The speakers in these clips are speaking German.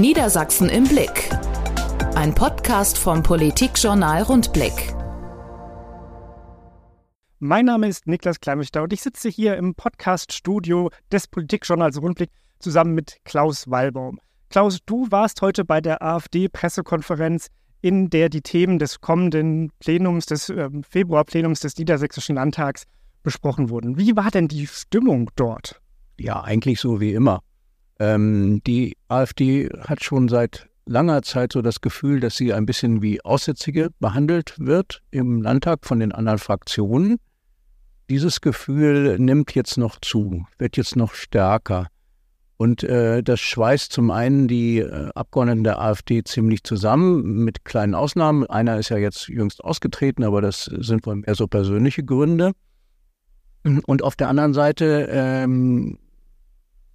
Niedersachsen im Blick. Ein Podcast vom Politikjournal Rundblick. Mein Name ist Niklas Kleinwächter und ich sitze hier im Podcaststudio des Politikjournals Rundblick zusammen mit Klaus Wallbaum. Klaus, du warst heute bei der AfD-Pressekonferenz, in der die Themen des kommenden Plenums, des äh, Februarplenums des Niedersächsischen Landtags besprochen wurden. Wie war denn die Stimmung dort? Ja, eigentlich so wie immer. Ähm, die AfD hat schon seit langer Zeit so das Gefühl, dass sie ein bisschen wie Aussätzige behandelt wird im Landtag von den anderen Fraktionen. Dieses Gefühl nimmt jetzt noch zu, wird jetzt noch stärker. Und äh, das schweißt zum einen die äh, Abgeordneten der AfD ziemlich zusammen, mit kleinen Ausnahmen. Einer ist ja jetzt jüngst ausgetreten, aber das sind wohl mehr so persönliche Gründe. Und auf der anderen Seite ähm,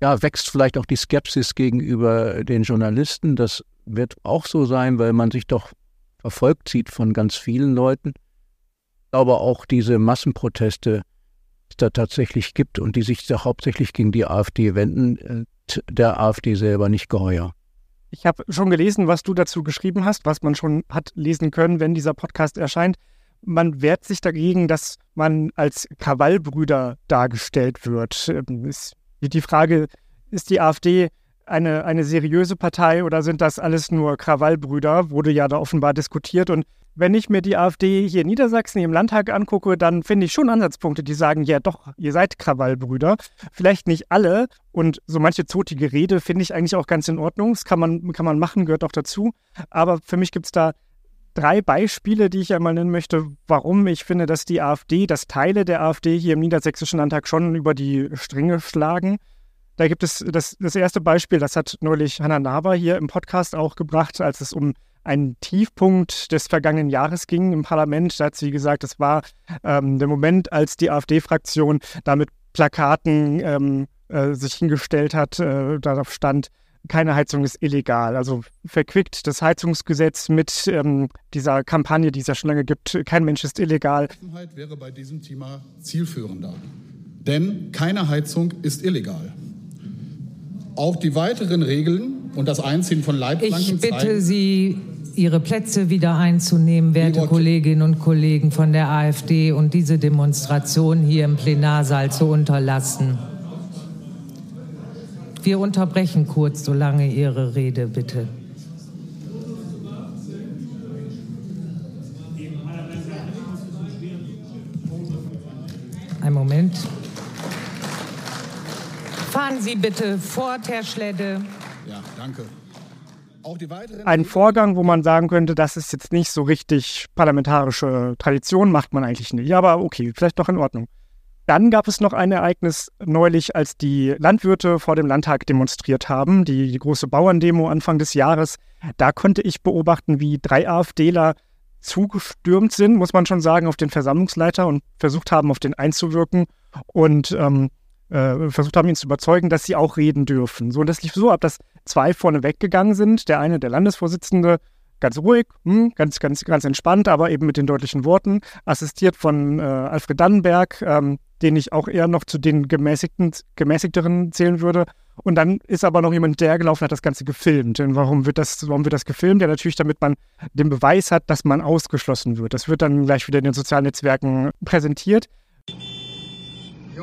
ja, wächst vielleicht auch die Skepsis gegenüber den Journalisten. Das wird auch so sein, weil man sich doch verfolgt sieht von ganz vielen Leuten. Glaube auch diese Massenproteste, die es da tatsächlich gibt und die sich hauptsächlich gegen die AfD wenden, äh, der AfD selber nicht geheuer. Ich habe schon gelesen, was du dazu geschrieben hast, was man schon hat lesen können, wenn dieser Podcast erscheint. Man wehrt sich dagegen, dass man als Krawallbrüder dargestellt wird. Ähm, es die Frage, ist die AfD eine, eine seriöse Partei oder sind das alles nur Krawallbrüder? Wurde ja da offenbar diskutiert. Und wenn ich mir die AfD hier in Niedersachsen im Landtag angucke, dann finde ich schon Ansatzpunkte, die sagen, ja doch, ihr seid Krawallbrüder. Vielleicht nicht alle. Und so manche zotige Rede finde ich eigentlich auch ganz in Ordnung. Das kann man, kann man machen, gehört auch dazu. Aber für mich gibt es da drei Beispiele, die ich einmal nennen möchte, warum ich finde, dass die AfD, dass Teile der AfD hier im Niedersächsischen Landtag schon über die Stränge schlagen. Da gibt es das, das erste Beispiel, das hat neulich Hannah Naber hier im Podcast auch gebracht, als es um einen Tiefpunkt des vergangenen Jahres ging im Parlament. Da hat sie gesagt, es war ähm, der Moment, als die AfD-Fraktion da mit Plakaten ähm, äh, sich hingestellt hat, äh, darauf stand, keine Heizung ist illegal. Also verquickt das Heizungsgesetz mit ähm, dieser Kampagne, die es ja schon lange gibt, kein Mensch ist illegal. wäre bei diesem Thema zielführender. Denn keine Heizung ist illegal. Auch die weiteren Regeln und das Einziehen von Leitplanken Ich bitte Sie, Ihre Plätze wieder einzunehmen, werte Kolleginnen und Kollegen von der AfD, und diese Demonstration hier im Plenarsaal zu unterlassen. Wir unterbrechen kurz, solange Ihre Rede, bitte. Ein Moment. Fahren Sie bitte fort, Herr Schledde. Ja, danke. Ein Vorgang, wo man sagen könnte, das ist jetzt nicht so richtig parlamentarische Tradition, macht man eigentlich nicht. Ja, aber okay, vielleicht doch in Ordnung. Dann gab es noch ein Ereignis neulich, als die Landwirte vor dem Landtag demonstriert haben, die, die große Bauerndemo Anfang des Jahres. Da konnte ich beobachten, wie drei AfDler zugestürmt sind, muss man schon sagen, auf den Versammlungsleiter und versucht haben, auf den einzuwirken und ähm, äh, versucht haben, ihn zu überzeugen, dass sie auch reden dürfen. So, und das lief so ab, dass zwei vorne weggegangen sind. Der eine, der Landesvorsitzende, ganz ruhig, hm, ganz, ganz, ganz entspannt, aber eben mit den deutlichen Worten, assistiert von äh, Alfred Dannenberg, ähm, den ich auch eher noch zu den gemäßigten, gemäßigteren zählen würde. Und dann ist aber noch jemand gelaufen, hat das Ganze gefilmt. Und warum wird das, warum wird das gefilmt? Ja, natürlich, damit man den Beweis hat, dass man ausgeschlossen wird. Das wird dann gleich wieder in den sozialen Netzwerken präsentiert.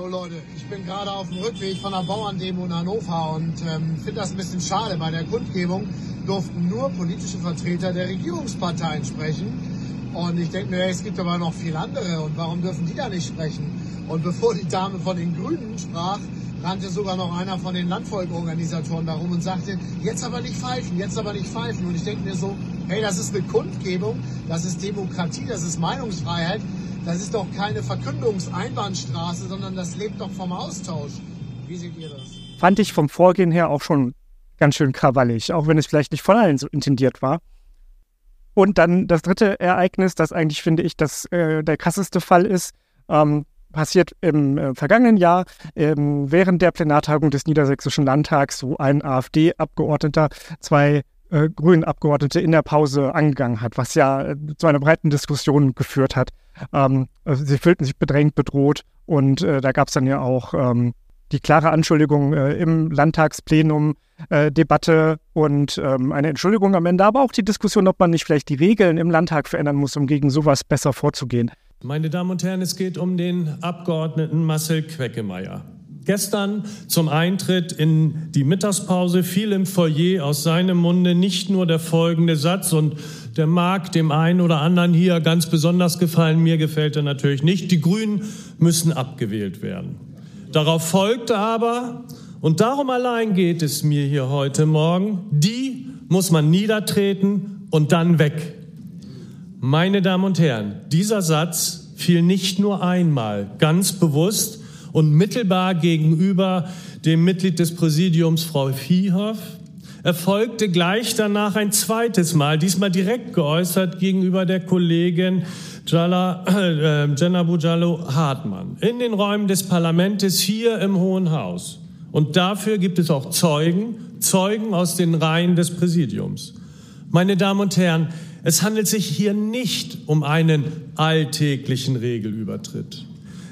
Leute, ich bin gerade auf dem Rückweg von der Bauerndemo in Hannover und ähm, finde das ein bisschen schade. Bei der Kundgebung durften nur politische Vertreter der Regierungsparteien sprechen. Und ich denke mir, es gibt aber noch viele andere und warum dürfen die da nicht sprechen? Und bevor die Dame von den Grünen sprach, rannte sogar noch einer von den Landfolgeorganisatoren darum und sagte, jetzt aber nicht pfeifen, jetzt aber nicht pfeifen. Und ich denke mir so, hey, das ist eine Kundgebung, das ist Demokratie, das ist Meinungsfreiheit, das ist doch keine Verkündungseinbahnstraße, sondern das lebt doch vom Austausch. Wie seht ihr das? Fand ich vom Vorgehen her auch schon ganz schön krawallig, auch wenn es vielleicht nicht von allen so intendiert war. Und dann das dritte Ereignis, das eigentlich, finde ich, das äh, der krasseste Fall ist, ähm, passiert im äh, vergangenen Jahr ähm, während der Plenartagung des Niedersächsischen Landtags, wo ein AfD-Abgeordneter zwei äh, grünen Abgeordnete in der Pause angegangen hat, was ja zu einer breiten Diskussion geführt hat. Ähm, also sie fühlten sich bedrängt, bedroht und äh, da gab es dann ja auch ähm, die klare Anschuldigung äh, im Landtagsplenum, äh, Debatte und ähm, eine Entschuldigung am Ende, aber auch die Diskussion, ob man nicht vielleicht die Regeln im Landtag verändern muss, um gegen sowas besser vorzugehen. Meine Damen und Herren, es geht um den Abgeordneten Marcel Queckemeyer. Gestern zum Eintritt in die Mittagspause fiel im Foyer aus seinem Munde nicht nur der folgende Satz und der mag dem einen oder anderen hier ganz besonders gefallen, mir gefällt er natürlich nicht, die Grünen müssen abgewählt werden. Darauf folgte aber, und darum allein geht es mir hier heute Morgen, die muss man niedertreten und dann weg. Meine Damen und Herren, dieser Satz fiel nicht nur einmal ganz bewusst, und mittelbar gegenüber dem Mitglied des Präsidiums, Frau Viehhoff, erfolgte gleich danach ein zweites Mal, diesmal direkt geäußert gegenüber der Kollegin Jalla, äh, Jenna Bujalo Hartmann in den Räumen des Parlaments hier im Hohen Haus. Und dafür gibt es auch Zeugen, Zeugen aus den Reihen des Präsidiums. Meine Damen und Herren, es handelt sich hier nicht um einen alltäglichen Regelübertritt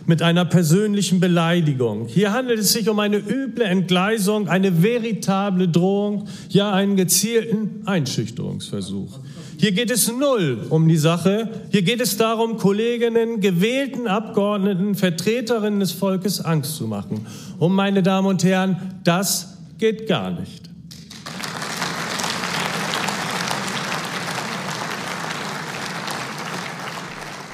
mit einer persönlichen Beleidigung. Hier handelt es sich um eine üble Entgleisung, eine veritable Drohung, ja einen gezielten Einschüchterungsversuch. Hier geht es null um die Sache. Hier geht es darum, Kolleginnen, gewählten Abgeordneten, Vertreterinnen des Volkes Angst zu machen. Und meine Damen und Herren, das geht gar nicht.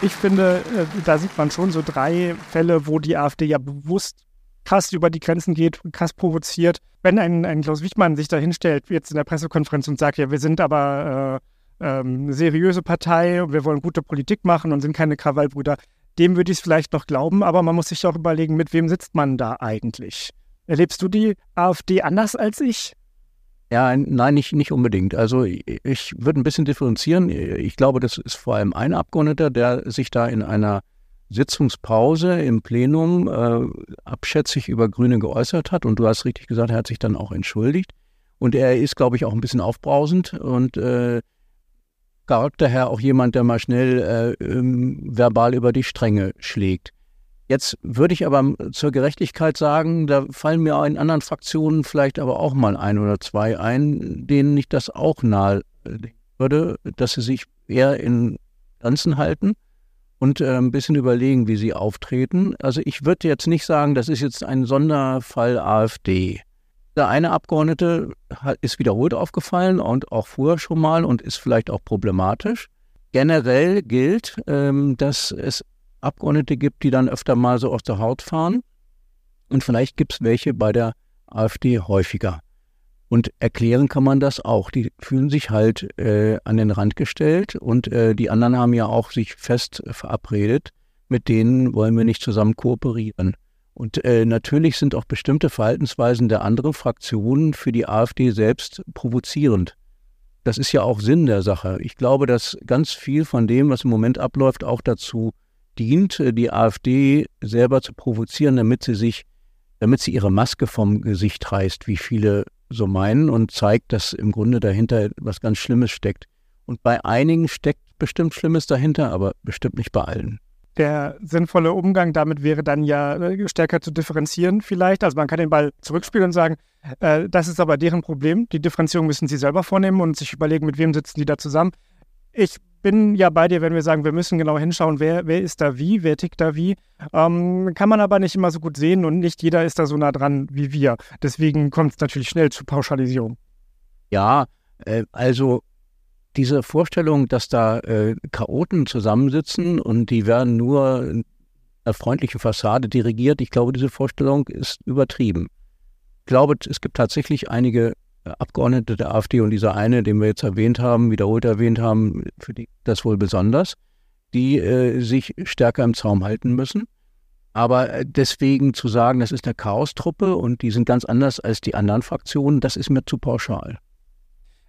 Ich finde, äh, da sieht man schon so drei Fälle, wo die AfD ja bewusst krass über die Grenzen geht, krass provoziert. Wenn ein, ein Klaus Wichmann sich da hinstellt, jetzt in der Pressekonferenz und sagt, ja, wir sind aber äh, ähm, eine seriöse Partei, wir wollen gute Politik machen und sind keine Krawallbrüder, dem würde ich es vielleicht noch glauben, aber man muss sich auch überlegen, mit wem sitzt man da eigentlich? Erlebst du die AfD anders als ich? Ja, nein, nicht, nicht unbedingt. Also ich würde ein bisschen differenzieren. Ich glaube, das ist vor allem ein Abgeordneter, der sich da in einer Sitzungspause im Plenum äh, abschätzig über Grüne geäußert hat. Und du hast richtig gesagt, er hat sich dann auch entschuldigt. Und er ist, glaube ich, auch ein bisschen aufbrausend und äh, daher auch jemand, der mal schnell äh, ähm, verbal über die Stränge schlägt. Jetzt würde ich aber zur Gerechtigkeit sagen, da fallen mir in anderen Fraktionen vielleicht aber auch mal ein oder zwei ein, denen ich das auch nahe würde, dass sie sich eher in Grenzen halten und äh, ein bisschen überlegen, wie sie auftreten. Also ich würde jetzt nicht sagen, das ist jetzt ein Sonderfall AfD. Der eine Abgeordnete ist wiederholt aufgefallen und auch vorher schon mal und ist vielleicht auch problematisch. Generell gilt, ähm, dass es Abgeordnete gibt, die dann öfter mal so aus der Haut fahren. Und vielleicht gibt es welche bei der AfD häufiger. Und erklären kann man das auch. Die fühlen sich halt äh, an den Rand gestellt und äh, die anderen haben ja auch sich fest verabredet, mit denen wollen wir nicht zusammen kooperieren. Und äh, natürlich sind auch bestimmte Verhaltensweisen der anderen Fraktionen für die AfD selbst provozierend. Das ist ja auch Sinn der Sache. Ich glaube, dass ganz viel von dem, was im Moment abläuft, auch dazu dient, äh, die AfD selber zu provozieren, damit sie sich, damit sie ihre Maske vom Gesicht reißt, wie viele so meinen, und zeigt, dass im Grunde dahinter was ganz Schlimmes steckt. Und bei einigen steckt bestimmt Schlimmes dahinter, aber bestimmt nicht bei allen. Der sinnvolle Umgang damit wäre dann ja äh, stärker zu differenzieren vielleicht. Also man kann den Ball zurückspielen und sagen, äh, das ist aber deren Problem. Die Differenzierung müssen sie selber vornehmen und sich überlegen, mit wem sitzen die da zusammen. Ich bin ja bei dir, wenn wir sagen, wir müssen genau hinschauen, wer, wer ist da wie, wer tickt da wie. Ähm, kann man aber nicht immer so gut sehen und nicht jeder ist da so nah dran wie wir. Deswegen kommt es natürlich schnell zu Pauschalisierung. Ja, äh, also diese Vorstellung, dass da äh, Chaoten zusammensitzen und die werden nur eine freundliche Fassade dirigiert, ich glaube, diese Vorstellung ist übertrieben. Ich glaube, es gibt tatsächlich einige Abgeordnete der AfD und dieser eine, den wir jetzt erwähnt haben, wiederholt erwähnt haben, für die das wohl besonders, die äh, sich stärker im Zaum halten müssen. Aber äh, deswegen zu sagen, das ist eine Chaostruppe und die sind ganz anders als die anderen Fraktionen, das ist mir zu pauschal.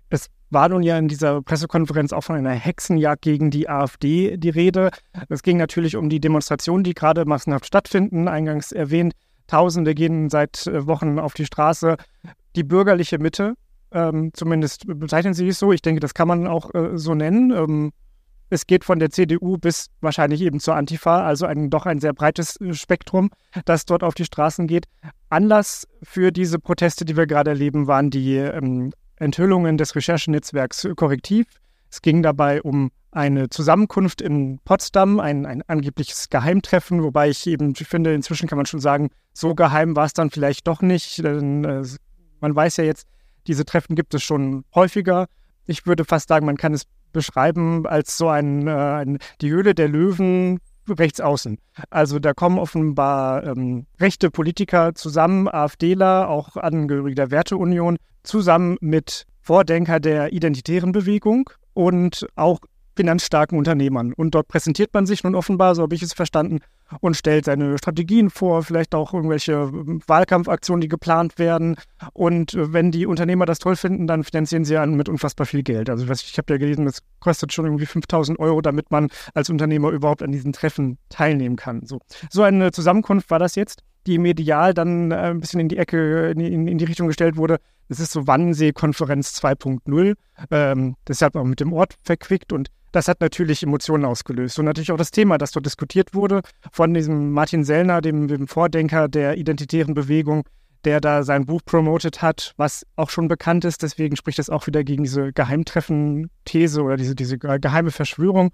Es war nun ja in dieser Pressekonferenz auch von einer Hexenjagd gegen die AfD die Rede. Es ging natürlich um die Demonstrationen, die gerade massenhaft stattfinden, eingangs erwähnt. Tausende gehen seit äh, Wochen auf die Straße die bürgerliche Mitte, ähm, zumindest bezeichnen sie es so. Ich denke, das kann man auch äh, so nennen. Ähm, Es geht von der CDU bis wahrscheinlich eben zur Antifa, also ein, doch ein sehr breites äh, Spektrum, das dort auf die Straßen geht. Anlass für diese Proteste, die wir gerade erleben, waren die ähm, Enthüllungen des Recherchenetzwerks Korrektiv. Es ging dabei um eine Zusammenkunft in Potsdam, ein, ein angebliches Geheimtreffen, wobei ich eben finde, inzwischen kann man schon sagen, so geheim war es dann vielleicht doch nicht. Denn, äh, man weiß ja jetzt, diese Treffen gibt es schon häufiger. Ich würde fast sagen, man kann es beschreiben als so ein, äh, ein die Höhle der Löwen rechts außen. Also da kommen offenbar ähm, rechte Politiker zusammen, AfDler, auch Angehörige der Werteunion, zusammen mit Vordenker der identitären Bewegung und auch finanzstarken Unternehmern. Und dort präsentiert man sich nun offenbar, so habe ich es verstanden, und stellt seine Strategien vor, vielleicht auch irgendwelche ähm, Wahlkampfaktionen, die geplant werden. Und äh, wenn die Unternehmer das toll finden, dann finanzieren sie an mit unfassbar viel Geld. Also ich habe ja gelesen, das kostet schon irgendwie 5000 Euro, damit man als Unternehmer überhaupt an diesen Treffen teilnehmen kann. So, so eine Zusammenkunft war das jetzt die medial dann äh, ein bisschen in die Ecke, in, in, in, die Richtung gestellt wurde. Das ist so Wannsee-Konferenz 2.0, ähm, deshalb auch mit dem Ort verquickt und das hat natürlich Emotionen ausgelöst. Und natürlich auch das Thema, das dort diskutiert wurde von diesem Martin Sellner, dem, dem Vordenker der identitären Bewegung, der da sein Buch promotet hat, was auch schon bekannt ist. Deswegen spricht das auch wieder gegen diese Geheimtreffen-These oder diese, diese geheime Verschwörung.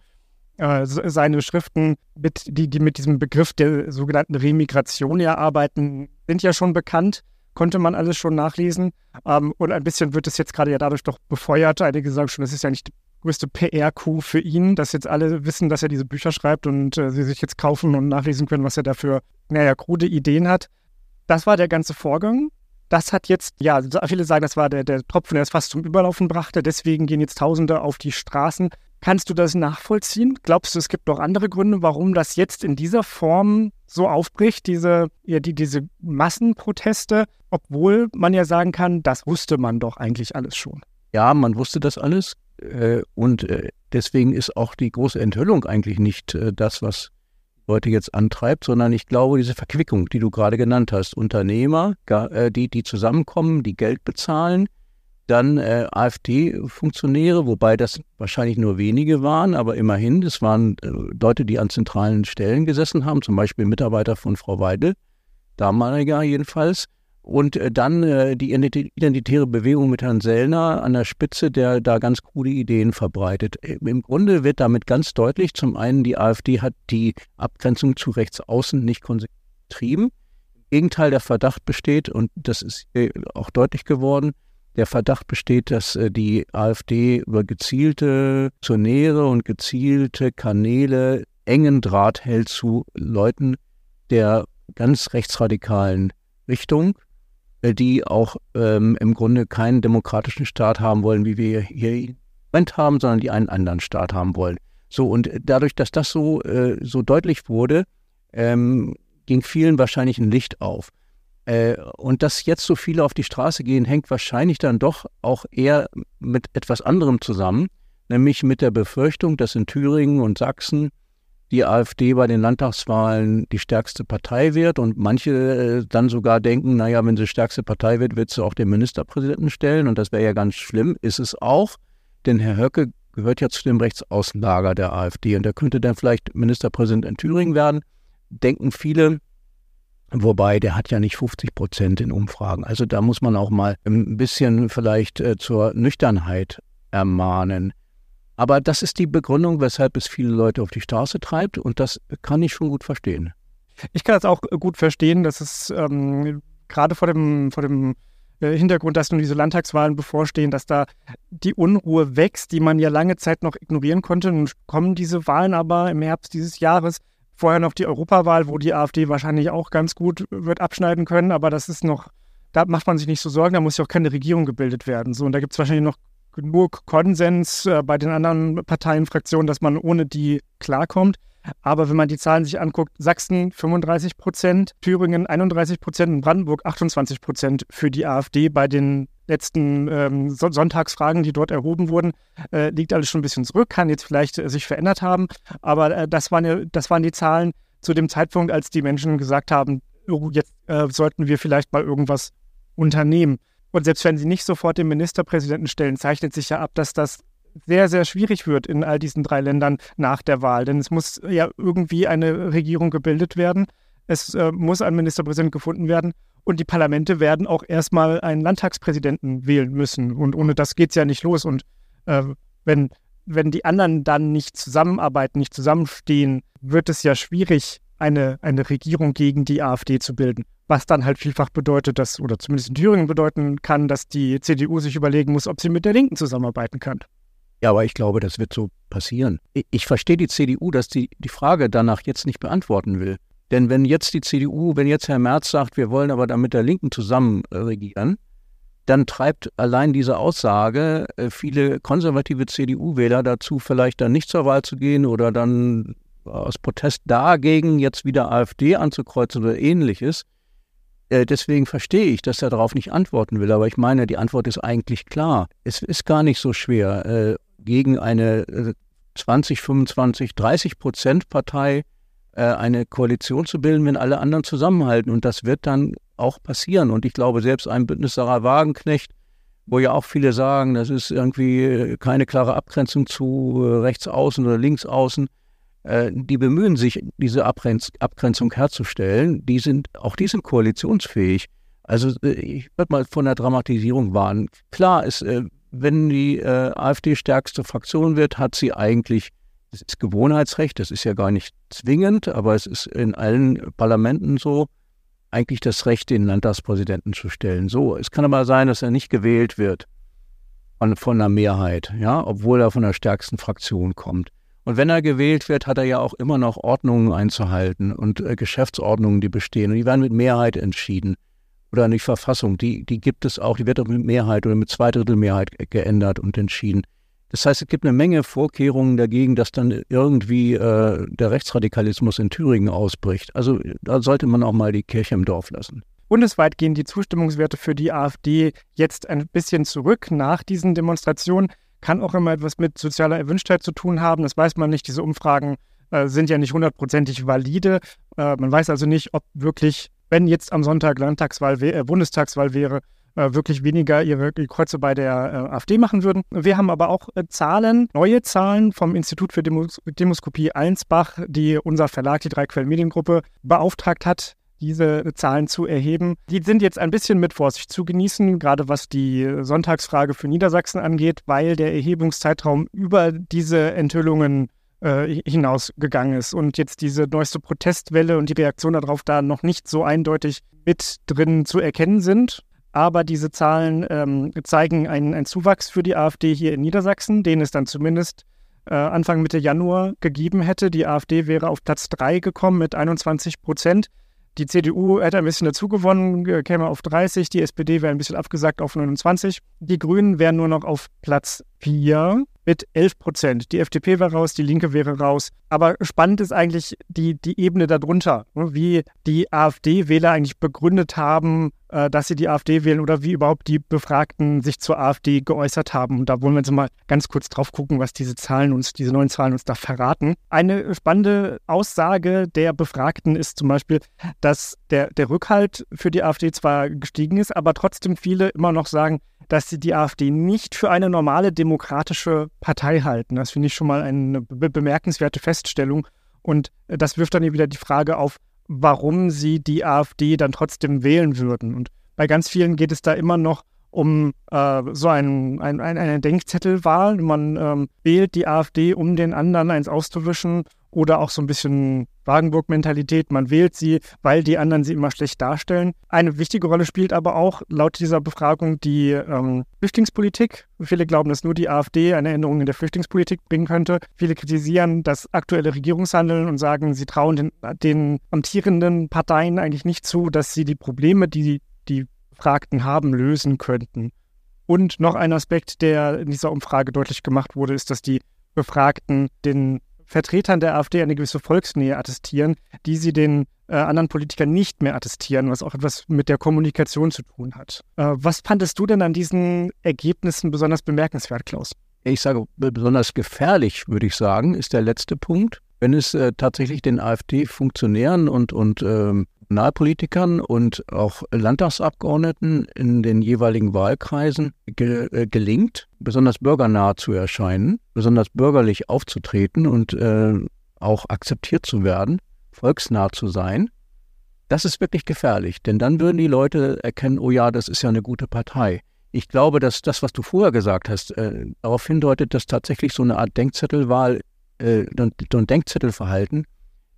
Äh, seine Schriften, mit, die, die mit diesem Begriff der sogenannten Remigration ja arbeiten, sind ja schon bekannt konnte man alles schon nachlesen. Ähm, und ein bisschen wird es jetzt gerade ja dadurch doch befeuert. Einige sagen schon, das ist ja nicht größte PR-Coup für ihn, dass jetzt alle wissen, dass er diese Bücher schreibt und äh, sie sich jetzt kaufen und nachlesen können, was er dafür, naja, krude Ideen hat. Das war der ganze Vorgang. Das hat jetzt, ja, viele sagen, das war der, der Tropfen, der es fast zum Überlaufen brachte. Deswegen gehen jetzt Tausende auf die Straßen. Kannst du das nachvollziehen? Glaubst du, es gibt noch andere Gründe, warum das jetzt in dieser Form so aufbricht, diese, ja, die, diese Massenproteste, obwohl man ja sagen kann, das wusste man doch eigentlich alles schon? Ja, man wusste das alles. Äh, und äh, deswegen ist auch die große Enthüllung eigentlich nicht äh, das, was Leute jetzt antreibt, sondern ich glaube, diese Verquickung, die du gerade genannt hast, Unternehmer, die, die zusammenkommen, die Geld bezahlen, dann äh, AfD-Funktionäre, wobei das wahrscheinlich nur wenige waren, aber immerhin, es waren äh, Leute, die an zentralen Stellen gesessen haben, zum Beispiel Mitarbeiter von Frau Weidel, damaliger jedenfalls, und äh, dann äh, die identitäre Bewegung mit Herrn Sellner an der Spitze, der da ganz coole Ideen verbreitet. Äh, Im Grunde wird damit ganz deutlich, zum einen, die AfD hat die Abgrenzung zu rechts außen nicht konsequent getrieben. Im Gegenteil, der Verdacht besteht, und das ist auch deutlich geworden, der Verdacht besteht, dass die AfD über gezielte Zonäre und gezielte Kanäle engen Draht hält zu Leuten der ganz rechtsradikalen Richtung äh, die auch ähm, im Grunde keinen demokratischen Staat haben wollen, wie wir hier im Moment haben, sondern die einen anderen Staat haben wollen. So, und dadurch, dass das so, äh, so deutlich wurde, ähm, ging vielen wahrscheinlich ein Licht auf. Äh, und dass jetzt so viele auf die Straße gehen, hängt wahrscheinlich dann doch auch eher mit etwas anderem zusammen, nämlich mit der Befürchtung, dass in Thüringen und Sachsen die AfD bei den Landtagswahlen die stärkste Partei wird und manche äh, dann sogar denken, naja, wenn sie stärkste Partei wird, wird sie auch den Ministerpräsidenten stellen und das wäre ja ganz schlimm, ist es auch, denn Herr Höcke gehört ja zu dem Rechtsaußenlager der AfD und er könnte dann vielleicht Ministerpräsident in Thüringen werden, denken viele, Wobei, der hat ja nicht 50 Prozent in Umfragen. Also da muss man auch mal ein bisschen vielleicht äh, zur Nüchternheit ermahnen. Aber das ist die Begründung, weshalb es viele Leute auf die Straße treibt und das kann ich schon gut verstehen. Ich kann das auch gut verstehen, dass es ähm, gerade vor dem, vor dem äh, Hintergrund, dass nun diese Landtagswahlen bevorstehen, dass da die Unruhe wächst, die man ja lange Zeit noch ignorieren konnte. Nun kommen diese Wahlen aber im Herbst dieses Jahres. Vorher noch die Europawahl, wo die AfD wahrscheinlich auch ganz gut wird abschneiden können, aber das ist noch, da macht man sich nicht so Sorgen, da muss ja auch keine Regierung gebildet werden. So, und da gibt es wahrscheinlich noch genug Konsens äh, bei den anderen Parteienfraktionen, dass man ohne die klarkommt. Aber wenn man die Zahlen sich anguckt, Sachsen 35 Prozent, Thüringen 31 Prozent und Brandenburg 28 Prozent für die AfD bei den letzten ähm, Sonntagsfragen, die dort erhoben wurden, äh, liegt alles schon ein bisschen zurück, kann jetzt vielleicht äh, sich verändert haben. Aber äh, das, waren das waren die Zahlen zu dem Zeitpunkt, als die Menschen gesagt haben, oh, jetzt äh, sollten wir vielleicht mal irgendwas unternehmen. Und selbst wenn sie nicht sofort den Ministerpräsidenten stellen, zeichnet sich ja ab, dass das sehr, sehr schwierig wird in all diesen drei Ländern nach der Wahl. Denn es muss ja irgendwie eine Regierung gebildet werden. Es äh, muss ein Ministerpräsident gefunden werden. Und die Parlamente werden auch erstmal einen Landtagspräsidenten wählen müssen. Und ohne das geht es ja nicht los. Und äh, wenn, wenn die anderen dann nicht zusammenarbeiten, nicht zusammenstehen, wird es ja schwierig, eine, eine Regierung gegen die AfD zu bilden. Was dann halt vielfach bedeutet, dass, oder zumindest in Thüringen bedeuten kann, dass die CDU sich überlegen muss, ob sie mit der Linken zusammenarbeiten kann. Ja, aber ich glaube, das wird so passieren. Ich, verstehe die CDU, dass die die Frage danach jetzt nicht beantworten will. Denn wenn jetzt die CDU, wenn jetzt Herr Merz sagt, wir wollen aber dann mit der Linken zusammen äh, regieren, dann treibt allein diese Aussage äh, viele konservative CDU-Wähler dazu, vielleicht dann nicht zur Wahl zu gehen oder dann aus Protest dagegen jetzt wieder AfD anzukreuzen oder ähnliches. Äh, deswegen verstehe ich, dass er darauf nicht antworten will. Aber ich meine, die Antwort ist eigentlich klar. Es ist gar nicht so schwer, gegen eine 20, 25, 30 Prozent Partei äh, eine Koalition zu bilden, wenn alle anderen zusammenhalten. Und das wird dann auch passieren. Und ich glaube, selbst ein Bündnis Sarah Wagenknecht, wo ja auch viele sagen, das ist irgendwie äh, keine klare Abgrenzung zu äh, rechts außen oder links außen, die bemühen sich, diese Abgrenzung herzustellen. Die sind, auch die sind koalitionsfähig. Also ich würde mal von der Dramatisierung warnen. Klar ist, wenn die AfD stärkste Fraktion wird, hat sie eigentlich das ist Gewohnheitsrecht, das ist ja gar nicht zwingend, aber es ist in allen Parlamenten so, eigentlich das Recht, den Landtagspräsidenten zu stellen. So, es kann aber sein, dass er nicht gewählt wird von, von einer Mehrheit, ja, obwohl er von der stärksten Fraktion kommt. Und wenn er gewählt wird, hat er ja auch immer noch Ordnungen einzuhalten und äh, Geschäftsordnungen, die bestehen. Und die werden mit Mehrheit entschieden. Oder die Verfassung, die, die gibt es auch, die wird auch mit Mehrheit oder mit Zweidrittelmehrheit geändert und entschieden. Das heißt, es gibt eine Menge Vorkehrungen dagegen, dass dann irgendwie äh, der Rechtsradikalismus in Thüringen ausbricht. Also da sollte man auch mal die Kirche im Dorf lassen. Bundesweit gehen die Zustimmungswerte für die AfD jetzt ein bisschen zurück nach diesen Demonstrationen. Kann auch immer etwas mit sozialer Erwünschtheit zu tun haben. Das weiß man nicht. Diese Umfragen äh, sind ja nicht hundertprozentig valide. Äh, man weiß also nicht, ob wirklich, wenn jetzt am Sonntag Landtagswahl, äh, Bundestagswahl wäre, äh, wirklich weniger ihre Kreuze bei der äh, AfD machen würden. Wir haben aber auch äh, Zahlen, neue Zahlen vom Institut für Demos Demoskopie Allensbach, die unser Verlag, die Dreiquellen Mediengruppe, beauftragt hat, diese Zahlen zu erheben. Die sind jetzt ein bisschen mit Vorsicht zu genießen, gerade was die Sonntagsfrage für Niedersachsen angeht, weil der Erhebungszeitraum über diese Enthüllungen äh, hinausgegangen ist und jetzt diese neueste Protestwelle und die Reaktion darauf da noch nicht so eindeutig mit drin zu erkennen sind. Aber diese Zahlen ähm, zeigen einen, einen, Zuwachs für die AfD hier in Niedersachsen, den es dann zumindest äh, Anfang Mitte Januar gegeben hätte. Die AfD wäre auf Platz 3 gekommen mit 21 Prozent. Die CDU hätte ein bisschen dazu gewonnen, käme auf 30, die SPD wäre ein bisschen abgesagt auf 29. Die Grünen wären nur noch auf Platz 4 mit 11 Prozent. Die FDP wäre raus, die Linke wäre raus. Aber spannend ist eigentlich die, die Ebene darunter, ne? wie die AfD-Wähler eigentlich begründet haben, äh, dass sie die AfD wählen oder wie überhaupt die Befragten sich zur AfD geäußert haben. Und da wollen wir jetzt mal ganz kurz drauf gucken, was diese Zahlen uns, diese neuen Zahlen uns da verraten. Eine spannende Aussage der Befragten ist zum Beispiel, dass der, der Rückhalt für die AfD zwar gestiegen ist, aber trotzdem viele immer noch sagen, dass sie die AfD nicht für eine normale demokratische Partei halten. Das finde ich schon mal eine be bemerkenswerte Feststellung. Und äh, das wirft dann wieder die Frage auf, warum sie die AfD dann trotzdem wählen würden. Und bei ganz vielen geht es da immer noch um äh, so ein, ein, eine Denkzettelwahl. Man ähm, wählt die AfD, um den anderen eins auszuwischen oder auch so ein bisschen Wagenburg-Mentalität. Man wählt sie, weil die anderen sie immer schlecht darstellen. Eine wichtige Rolle spielt aber auch laut dieser Befragung die ähm, Flüchtlingspolitik. Viele glauben, dass nur die AfD eine Änderung in der Flüchtlingspolitik bringen könnte. Viele kritisieren das aktuelle Regierungshandeln und sagen, sie trauen den, den amtierenden Parteien eigentlich nicht zu, dass sie die Probleme, die die Befragten haben, lösen könnten. Und noch ein Aspekt, der in dieser Umfrage deutlich gemacht wurde, ist, dass die Befragten den Vertretern der AfD eine gewisse Volksnähe attestieren, die sie den äh, anderen Politikern nicht mehr attestieren, was auch etwas mit der Kommunikation zu tun hat. Äh, was fandest du denn an diesen Ergebnissen besonders bemerkenswert, Klaus? Ich sage, besonders gefährlich, würde ich sagen, ist der letzte Punkt. Wenn es äh, tatsächlich den AfD-Funktionären und, und ähm, Kommunalpolitikern und auch Landtagsabgeordneten in den jeweiligen Wahlkreisen ge äh, gelingt, besonders bürgernah zu erscheinen, besonders bürgerlich aufzutreten und äh, auch akzeptiert zu werden, volksnah zu sein, das ist wirklich gefährlich, denn dann würden die Leute erkennen, oh ja, das ist ja eine gute Partei. Ich glaube, dass das, was du vorher gesagt hast, äh, darauf hindeutet, dass tatsächlich so eine Art Denkzettelwahl äh, und Denkzettelverhalten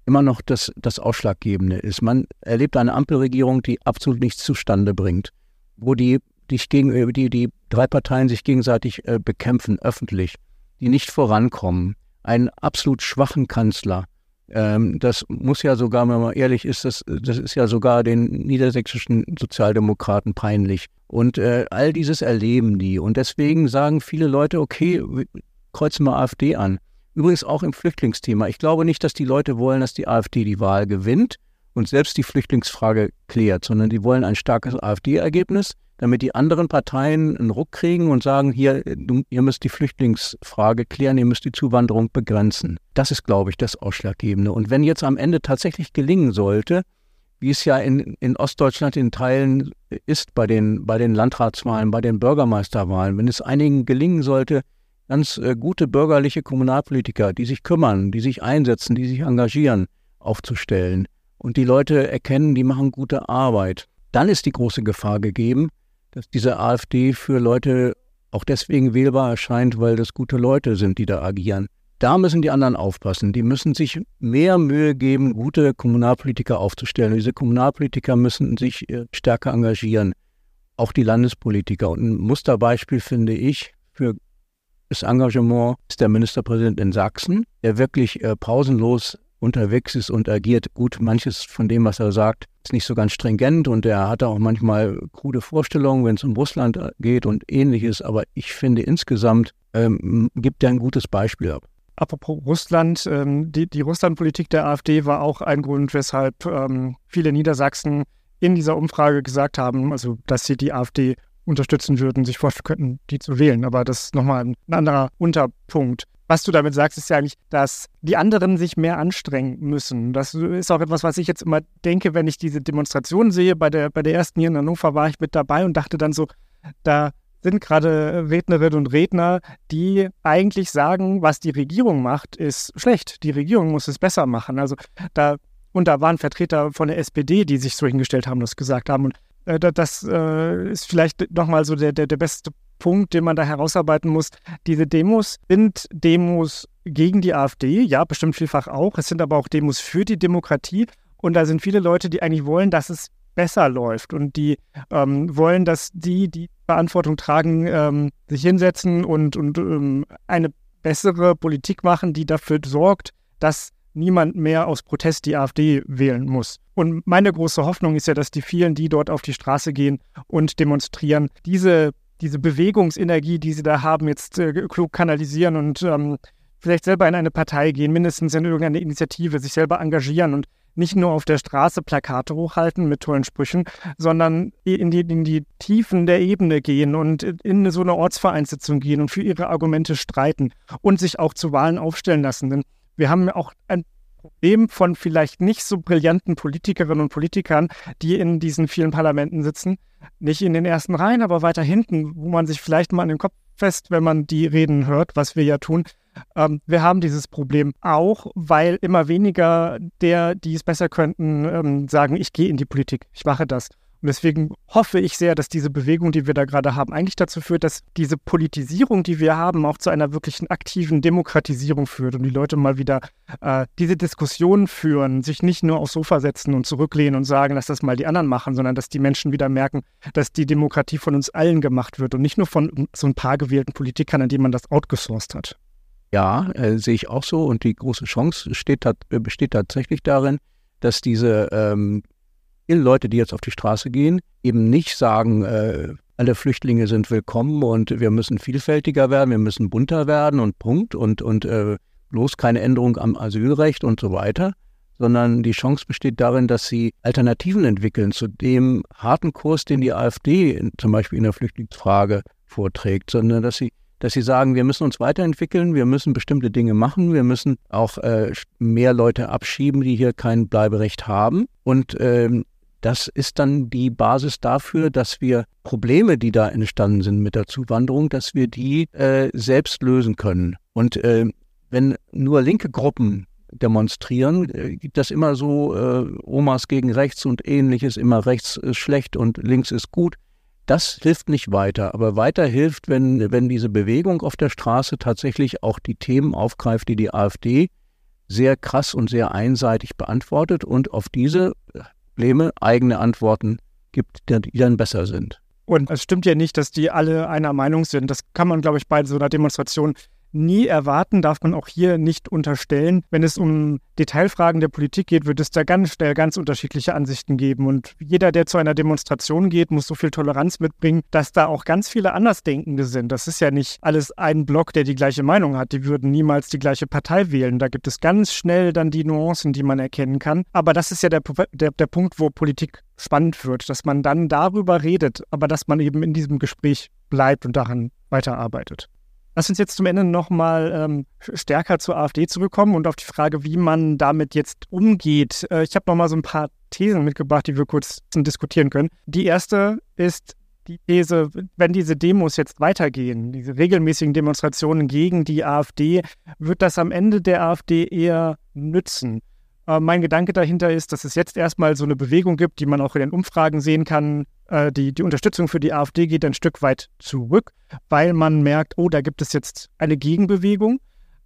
immer noch das, das Ausschlaggebende ist. Man erlebt eine Ampelregierung, die absolut nichts zustande bringt, wo die, die, gegen, die, die drei Parteien sich gegenseitig äh, bekämpfen, öffentlich, die nicht vorankommen, einen absolut schwachen Kanzler, ähm, das muss ja sogar, wenn man ehrlich ist, das, das ist ja sogar den niedersächsischen Sozialdemokraten peinlich. Und äh, all dieses erleben die. Und deswegen sagen viele Leute, okay, kreuzen wir AfD an. Übrigens auch im Flüchtlingsthema. Ich glaube nicht, dass die Leute wollen, dass die AfD die Wahl gewinnt und selbst die Flüchtlingsfrage klärt, sondern die wollen ein starkes AfD-Ergebnis, damit die anderen Parteien einen Ruck kriegen und sagen, hier, du, ihr müsst die Flüchtlingsfrage klären, ihr müsst die Zuwanderung begrenzen. Das ist, glaube ich, das Ausschlaggebende. Und wenn jetzt am Ende tatsächlich gelingen sollte, wie es ja in, in Ostdeutschland in Teilen ist bei den, bei den Landratswahlen, bei den Bürgermeisterwahlen, wenn es einigen gelingen sollte, ganz äh, gute bürgerliche Kommunalpolitiker, die sich kümmern, die sich einsetzen, die sich engagieren, aufzustellen und die Leute erkennen, die machen gute Arbeit, dann ist die große Gefahr gegeben, dass diese AfD für Leute auch deswegen wählbar erscheint, weil das gute Leute sind, die da agieren. Da müssen die anderen aufpassen. Die müssen sich mehr Mühe geben, gute Kommunalpolitiker aufzustellen. Diese Kommunalpolitiker müssen sich äh, stärker engagieren. Auch die Landespolitiker. Und ein Musterbeispiel finde ich für das Engagement ist der Ministerpräsident in Sachsen, der wirklich äh, pausenlos unterwegs ist und agiert. Gut, manches von dem, was er sagt, ist nicht so ganz stringent und er hat auch manchmal krude Vorstellungen, wenn es um Russland geht und ähnliches. Aber ich finde insgesamt ähm, gibt er ein gutes Beispiel ab. Apropos Russland, ähm, die, die Russlandpolitik der AfD war auch ein Grund, weshalb ähm, viele Niedersachsen in dieser Umfrage gesagt haben, also dass sie die AfD unterstützen würden, sich vorstellen könnten, die zu wählen. Aber das ist nochmal ein anderer Unterpunkt was du damit sagst, ist ja eigentlich, dass die anderen sich mehr anstrengen müssen. Das ist auch etwas, was ich jetzt immer denke, wenn ich diese Demonstration sehe. Bei der, bei der ersten hier in Hannover war ich mit dabei und dachte dann so, da sind gerade Rednerinnen und Redner, die eigentlich sagen, was die Regierung macht, ist schlecht. Die Regierung muss es besser machen. Also da, und da waren Vertreter von der SPD, die sich so hingestellt haben, das gesagt haben. Und äh, das äh, ist vielleicht nochmal so der, der, der beste Punkt, den man da herausarbeiten muss. Diese Demos sind Demos gegen die AfD, ja, bestimmt vielfach auch. Es sind aber auch Demos für die Demokratie. Und da sind viele Leute, die eigentlich wollen, dass es besser läuft und die ähm, wollen, dass die, die Verantwortung tragen, ähm, sich hinsetzen und, und ähm, eine bessere Politik machen, die dafür sorgt, dass niemand mehr aus Protest die AfD wählen muss. Und meine große Hoffnung ist ja, dass die vielen, die dort auf die Straße gehen und demonstrieren, diese diese Bewegungsenergie, die sie da haben, jetzt äh, klug kanalisieren und ähm, vielleicht selber in eine Partei gehen, mindestens in irgendeine Initiative, sich selber engagieren und nicht nur auf der Straße Plakate hochhalten mit tollen Sprüchen, sondern in die, in die Tiefen der Ebene gehen und in so eine Ortsvereinssitzung gehen und für ihre Argumente streiten und sich auch zu Wahlen aufstellen lassen. Denn wir haben auch ein Problem von vielleicht nicht so brillanten Politikerinnen und Politikern, die in diesen vielen Parlamenten sitzen. Nicht in den ersten Reihen, aber weiter hinten, wo man sich vielleicht mal an den Kopf fest, wenn man die Reden hört, was wir ja tun. Ähm, wir haben dieses Problem auch, weil immer weniger der, die es besser könnten, ähm, sagen, ich gehe in die Politik, ich mache das. Und deswegen hoffe ich sehr, dass diese Bewegung, die wir da gerade haben, eigentlich dazu führt, dass diese Politisierung, die wir haben, auch zu einer wirklichen aktiven Demokratisierung führt und die Leute mal wieder äh, diese Diskussion führen, sich nicht nur aufs Sofa setzen und zurücklehnen und sagen, lass das mal die anderen machen, sondern dass die Menschen wieder merken, dass die Demokratie von uns allen gemacht wird und nicht nur von so ein paar gewählten Politikern, an denen man das outgesourced hat. Ja, äh, sehe ich auch so. Und die große Chance steht, besteht tatsächlich darin, dass diese ähm, viele Leute, die jetzt auf die Straße gehen, eben nicht sagen, äh, alle Flüchtlinge sind willkommen und wir müssen vielfältiger werden, wir müssen bunter werden und Punkt und, und äh, bloß keine Änderung am Asylrecht und so weiter, sondern die Chance besteht darin, dass sie Alternativen entwickeln zu dem harten Kurs, den die AfD in, zum Beispiel in der Flüchtlingsfrage vorträgt, sondern dass sie dass sie sagen, wir müssen uns weiterentwickeln, wir müssen bestimmte Dinge machen, wir müssen auch äh, mehr Leute abschieben, die hier kein Bleiberecht haben. Und ähm, das ist dann die Basis dafür, dass wir Probleme, die da entstanden sind mit der Zuwanderung, dass wir die äh, selbst lösen können. Und äh, wenn nur linke Gruppen demonstrieren, äh, gibt das immer so äh, Omas gegen rechts und ähnliches, immer rechts ist schlecht und links ist gut. Das hilft nicht weiter, aber weiter hilft, wenn, wenn diese Bewegung auf der Straße tatsächlich auch die Themen aufgreift, die die AfD sehr krass und sehr einseitig beantwortet und auf diese Probleme eigene Antworten gibt, die dann besser sind. Und es stimmt ja nicht, dass die alle einer Meinung sind. Das kann man, glaube ich, bei so einer Demonstration nie erwarten, darf man auch hier nicht unterstellen. Wenn es um Detailfragen der Politik geht, wird es da ganz schnell ganz unterschiedliche Ansichten geben. Und jeder, der zu einer Demonstration geht, muss so viel Toleranz mitbringen, dass da auch ganz viele Andersdenkende sind. Das ist ja nicht alles ein Block, der die gleiche Meinung hat. Die würden niemals die gleiche Partei wählen. Da gibt es ganz schnell dann die Nuancen, die man erkennen kann. Aber das ist ja der, der, der Punkt, wo Politik spannend wird, dass man dann darüber redet, aber dass man eben in diesem Gespräch bleibt und daran weiterarbeitet. Lass uns jetzt zum Ende nochmal ähm, stärker zur AfD zurückkommen und auf die Frage, wie man damit jetzt umgeht. Äh, ich habe nochmal so ein paar Thesen mitgebracht, die wir kurz diskutieren können. Die erste ist die These, wenn diese Demos jetzt weitergehen, diese regelmäßigen Demonstrationen gegen die AfD, wird das am Ende der AfD eher nützen. Äh, mein Gedanke dahinter ist, dass es jetzt erstmal so eine Bewegung gibt, die man auch in den Umfragen sehen kann. Äh, die, die Unterstützung für die AfD geht ein Stück weit zurück, weil man merkt, oh, da gibt es jetzt eine Gegenbewegung.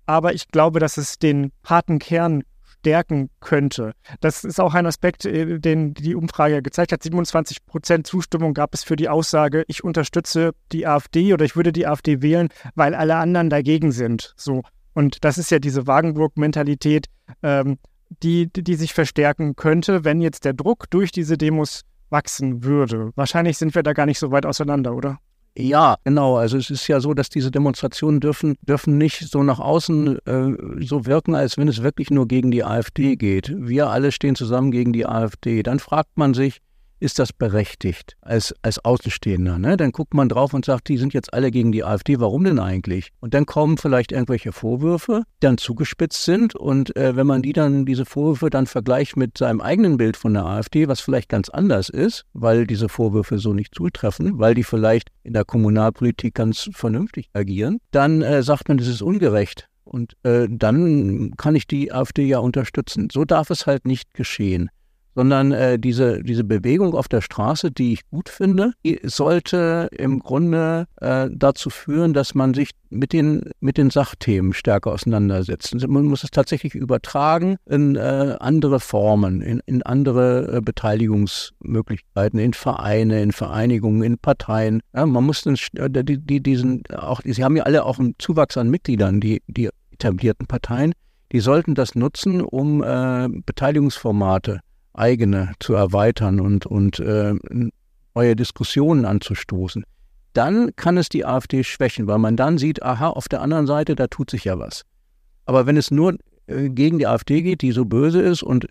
Aber ich glaube, dass es den harten Kern stärken könnte. Das ist auch ein Aspekt, äh, den die Umfrage gezeigt hat. 27 Prozent Zustimmung gab es für die Aussage, ich unterstütze die AfD oder ich würde die AfD wählen, weil alle anderen dagegen sind. So. Und das ist ja diese Wagenburg-Mentalität. Ähm, die, die sich verstärken könnte, wenn jetzt der Druck durch diese Demos wachsen würde. Wahrscheinlich sind wir da gar nicht so weit auseinander, oder? Ja, genau. Also es ist ja so, dass diese Demonstrationen dürfen, dürfen nicht so nach außen äh, so wirken, als wenn es wirklich nur gegen die AfD geht. Wir alle stehen zusammen gegen die AfD. Dann fragt man sich, ist das berechtigt als, als Außenstehender. Ne? Dann guckt man drauf und sagt, die sind jetzt alle gegen die AfD, warum denn eigentlich? Und dann kommen vielleicht irgendwelche Vorwürfe, die dann zugespitzt sind und äh, wenn man die dann, diese Vorwürfe dann vergleicht mit seinem eigenen Bild von der AfD, was vielleicht ganz anders ist, weil diese Vorwürfe so nicht zutreffen, weil die vielleicht in der Kommunalpolitik ganz vernünftig agieren, dann äh, sagt man, das ist ungerecht. Und äh, dann kann ich die AfD ja unterstützen. So darf es halt nicht geschehen sondern äh, diese, diese Bewegung auf der Straße, die ich gut finde, sollte im Grunde äh, dazu führen, dass man sich mit den, mit den Sachthemen stärker auseinandersetzt. Man muss es tatsächlich übertragen in äh, andere Formen, in, in andere äh, Beteiligungsmöglichkeiten, in Vereine, in Vereinigungen, in Parteien. Ja, man muss den, äh, die, die, diesen auch, sie haben ja alle auch einen Zuwachs an Mitgliedern, die, die etablierten Parteien. Die sollten das nutzen, um äh, Beteiligungsformate eigene zu erweitern und, und äh, neue Diskussionen anzustoßen, dann kann es die AfD schwächen, weil man dann sieht, aha, auf der anderen Seite, da tut sich ja was. Aber wenn es nur äh, gegen die AfD geht, die so böse ist und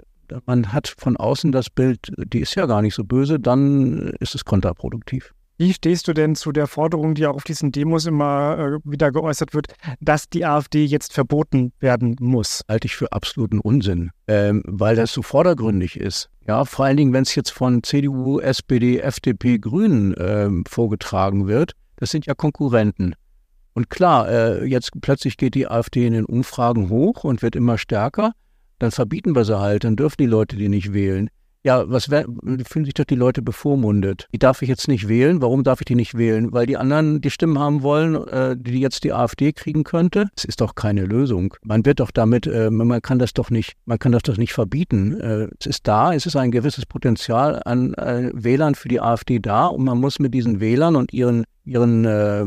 man hat von außen das Bild, die ist ja gar nicht so böse, dann ist es kontraproduktiv. Wie stehst du denn zu der Forderung, die auch auf diesen Demos immer äh, wieder geäußert wird, dass die AfD jetzt verboten werden muss? Halte ich für absoluten Unsinn, ähm, weil das so vordergründig ist. Ja, vor allen Dingen, wenn es jetzt von CDU, SPD, FDP, Grünen ähm, vorgetragen wird, das sind ja Konkurrenten. Und klar, äh, jetzt plötzlich geht die AfD in den Umfragen hoch und wird immer stärker. Dann verbieten wir sie halt, dann dürfen die Leute die nicht wählen. Ja, was fühlen sich doch die Leute bevormundet? Die darf ich jetzt nicht wählen. Warum darf ich die nicht wählen? Weil die anderen die Stimmen haben wollen, äh, die jetzt die AfD kriegen könnte. Das ist doch keine Lösung. Man wird doch damit, äh, man kann das doch nicht, man kann das doch nicht verbieten. Äh, es ist da, es ist ein gewisses Potenzial an äh, Wählern für die AfD da und man muss mit diesen Wählern und ihren ihren äh,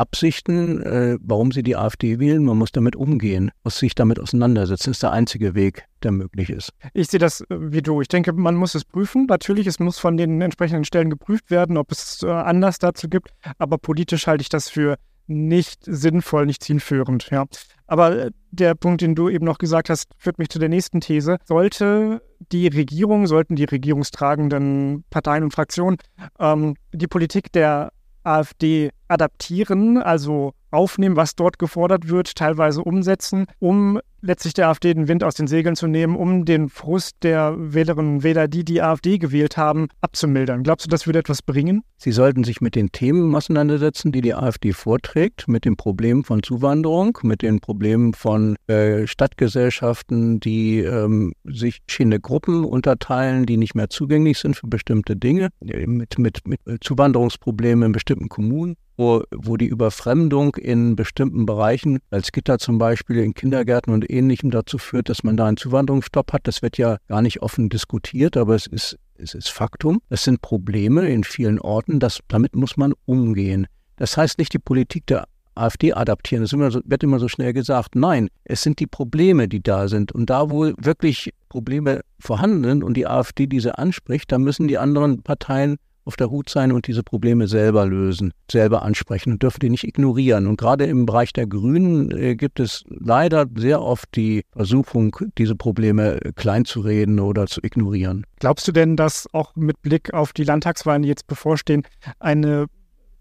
Absichten, äh, warum sie die AfD wählen. Man muss damit umgehen, muss sich damit auseinandersetzen. Das ist der einzige Weg, der möglich ist. Ich sehe das äh, wie du. Ich denke, man muss es prüfen. Natürlich, es muss von den entsprechenden Stellen geprüft werden, ob es äh, Anlass dazu gibt. Aber politisch halte ich das für nicht sinnvoll, nicht zielführend. Ja. Aber äh, der Punkt, den du eben noch gesagt hast, führt mich zu der nächsten These. Sollte die Regierung, sollten die regierungstragenden Parteien und Fraktionen ähm, die Politik der AfD adaptieren, also aufnehmen, was dort gefordert wird, teilweise umsetzen, um letztlich der AfD den Wind aus den Segeln zu nehmen, um den Frust der Wählerinnen und Wähler, die die AfD gewählt haben, abzumildern. Glaubst du, das würde etwas bringen? Sie sollten sich mit den Themen auseinandersetzen, die die AfD vorträgt, mit den Problemen von Zuwanderung, mit den Problemen von äh, Stadtgesellschaften, die ähm, sich in Gruppen unterteilen, die nicht mehr zugänglich sind für bestimmte Dinge, mit, mit, mit Zuwanderungsproblemen in bestimmten Kommunen wo, wo die Überfremdung in bestimmten Bereichen, als Gitter zum Beispiel in Kindergärten und Ähnlichem dazu führt, dass man da einen Zuwanderungsstopp hat. Das wird ja gar nicht offen diskutiert, aber es ist, es ist Faktum. Es sind Probleme in vielen Orten, das, damit muss man umgehen. Das heißt nicht die Politik der AfD adaptieren. Das immer so, wird immer so schnell gesagt. Nein, es sind die Probleme, die da sind. Und da, wo wirklich Probleme vorhanden sind und die AfD diese anspricht, da müssen die anderen Parteien auf der Hut sein und diese Probleme selber lösen, selber ansprechen und dürfen die nicht ignorieren. Und gerade im Bereich der Grünen äh, gibt es leider sehr oft die Versuchung, diese Probleme äh, klein zu reden oder zu ignorieren. Glaubst du denn, dass auch mit Blick auf die Landtagswahlen, die jetzt bevorstehen, eine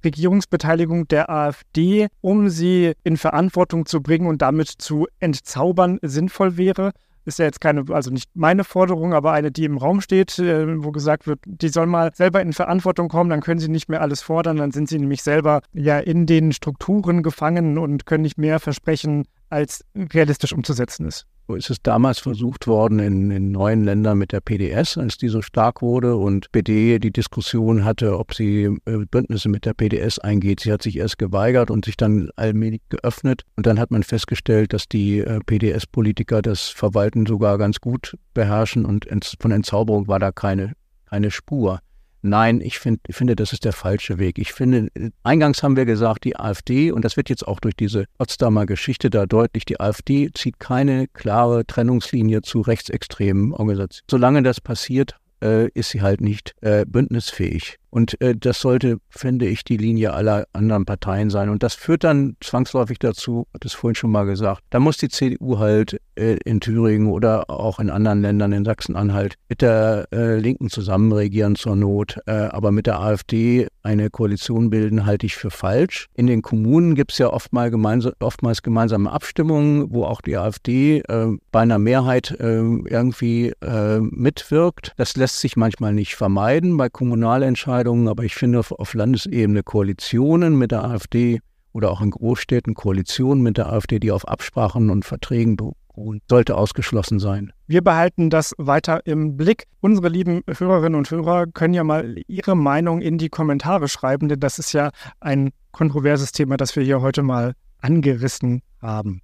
Regierungsbeteiligung der AfD, um sie in Verantwortung zu bringen und damit zu entzaubern, sinnvoll wäre? Ist ja jetzt keine, also nicht meine Forderung, aber eine, die im Raum steht, äh, wo gesagt wird, die soll mal selber in Verantwortung kommen, dann können sie nicht mehr alles fordern, dann sind sie nämlich selber ja in den Strukturen gefangen und können nicht mehr versprechen, als realistisch umzusetzen ist. Ist es damals versucht worden in, in neuen Ländern mit der PDS, als die so stark wurde und PD die Diskussion hatte, ob sie äh, Bündnisse mit der PDS eingeht. Sie hat sich erst geweigert und sich dann allmählich geöffnet. Und dann hat man festgestellt, dass die äh, PDS-Politiker das Verwalten sogar ganz gut beherrschen und von Entzauberung war da keine, keine Spur. Nein, ich, find, ich finde, das ist der falsche Weg. Ich finde, eingangs haben wir gesagt, die AfD, und das wird jetzt auch durch diese Potsdamer Geschichte da deutlich, die AfD zieht keine klare Trennungslinie zu rechtsextremen Organisationen. Solange das passiert, äh, ist sie halt nicht äh, bündnisfähig. Und äh, das sollte, finde ich, die Linie aller anderen Parteien sein. Und das führt dann zwangsläufig dazu, hat es vorhin schon mal gesagt, da muss die CDU halt äh, in Thüringen oder auch in anderen Ländern, in Sachsen-Anhalt, mit der äh, Linken zusammenregieren zur Not. Äh, aber mit der AfD eine Koalition bilden, halte ich für falsch. In den Kommunen gibt es ja oftmals, gemeinsam, oftmals gemeinsame Abstimmungen, wo auch die AfD äh, bei einer Mehrheit äh, irgendwie äh, mitwirkt. Das lässt sich manchmal nicht vermeiden bei Kommunalentscheidungen Entscheidungen, aber ich finde auf, auf Landesebene Koalitionen mit der AfD oder auch in Großstädten Koalitionen mit der AfD, die auf Absprachen und Verträgen beruhen, sollte ausgeschlossen sein. Wir behalten das weiter im Blick. Unsere lieben Hörerinnen und Hörer können ja mal ihre Meinung in die Kommentare schreiben, denn das ist ja ein kontroverses Thema, das wir hier heute mal angerissen haben.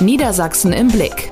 Niedersachsen im Blick.